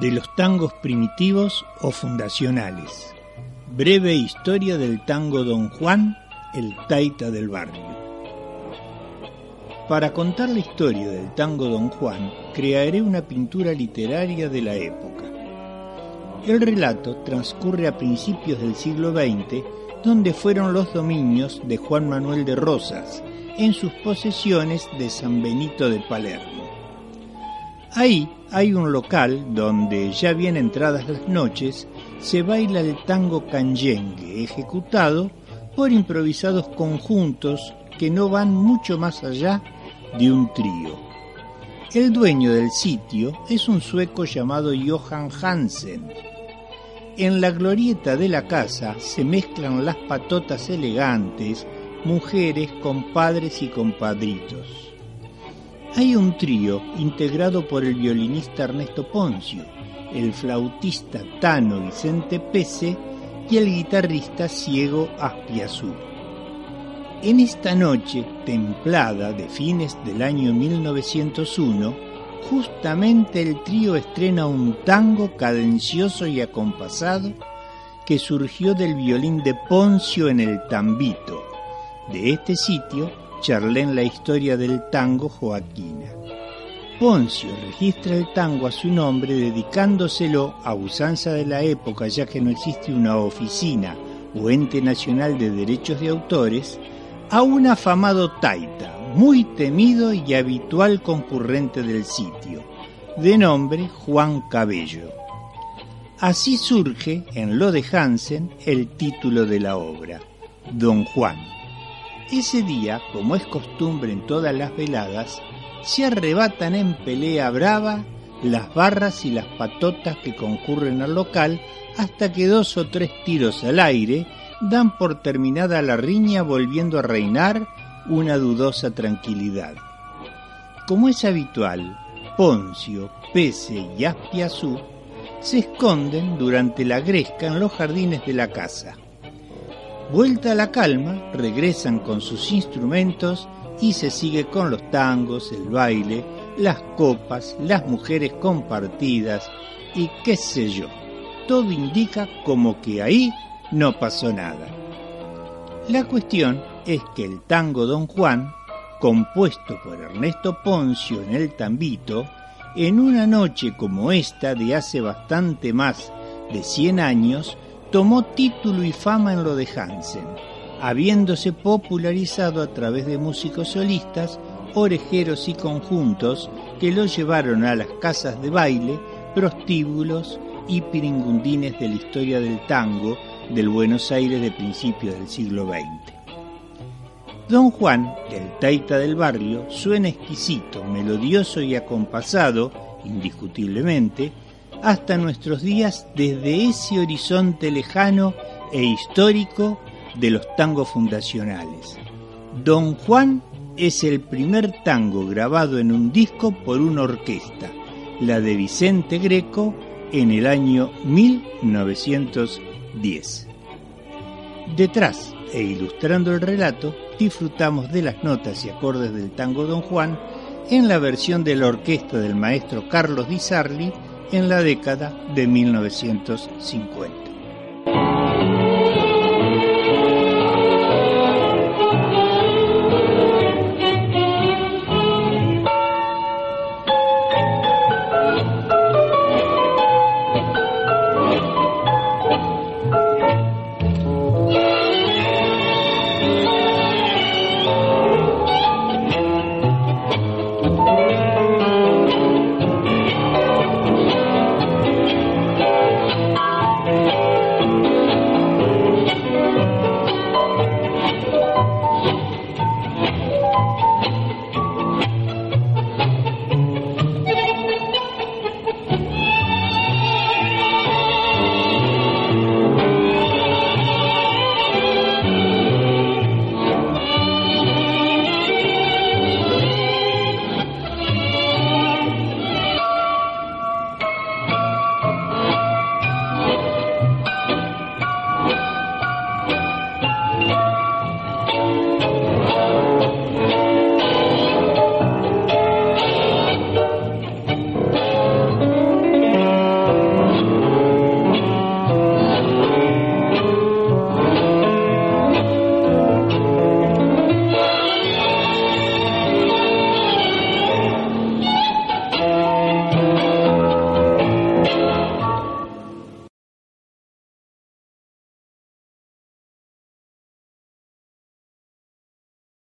de los tangos primitivos o fundacionales. Breve historia del tango Don Juan, el taita del barrio. Para contar la historia del tango Don Juan, crearé una pintura literaria de la época. El relato transcurre a principios del siglo XX, donde fueron los dominios de Juan Manuel de Rosas, en sus posesiones de San Benito de Palermo. Ahí hay un local donde, ya bien entradas las noches, se baila el tango canyengue, ejecutado por improvisados conjuntos que no van mucho más allá de un trío. El dueño del sitio es un sueco llamado Johan Hansen. En la glorieta de la casa se mezclan las patotas elegantes, mujeres, compadres y compadritos. Hay un trío integrado por el violinista Ernesto Poncio, el flautista Tano Vicente Pese y el guitarrista ciego Aspiazú. En esta noche templada de fines del año 1901, justamente el trío estrena un tango cadencioso y acompasado que surgió del violín de Poncio en el Tambito. De este sitio charlé en la historia del tango Joaquina. Poncio registra el tango a su nombre dedicándoselo a usanza de la época ya que no existe una oficina o ente nacional de derechos de autores a un afamado taita, muy temido y habitual concurrente del sitio, de nombre Juan Cabello. Así surge en lo de Hansen el título de la obra, Don Juan. Ese día, como es costumbre en todas las veladas, se arrebatan en pelea brava las barras y las patotas que concurren al local hasta que dos o tres tiros al aire dan por terminada la riña volviendo a reinar una dudosa tranquilidad. Como es habitual, Poncio, Pese y Aspiazú se esconden durante la gresca en los jardines de la casa. Vuelta a la calma, regresan con sus instrumentos y se sigue con los tangos, el baile, las copas, las mujeres compartidas y qué sé yo. Todo indica como que ahí no pasó nada. La cuestión es que el tango Don Juan, compuesto por Ernesto Poncio en el Tambito, en una noche como esta de hace bastante más de 100 años, tomó título y fama en lo de Hansen, habiéndose popularizado a través de músicos solistas, orejeros y conjuntos que lo llevaron a las casas de baile, prostíbulos y piringundines de la historia del tango del Buenos Aires de principios del siglo XX. Don Juan, el taita del barrio, suena exquisito, melodioso y acompasado, indiscutiblemente, hasta nuestros días desde ese horizonte lejano e histórico de los tangos fundacionales. Don Juan es el primer tango grabado en un disco por una orquesta, la de Vicente Greco, en el año 1910. Detrás e ilustrando el relato, disfrutamos de las notas y acordes del tango Don Juan en la versión de la orquesta del maestro Carlos Di Sarli en la década de 1950.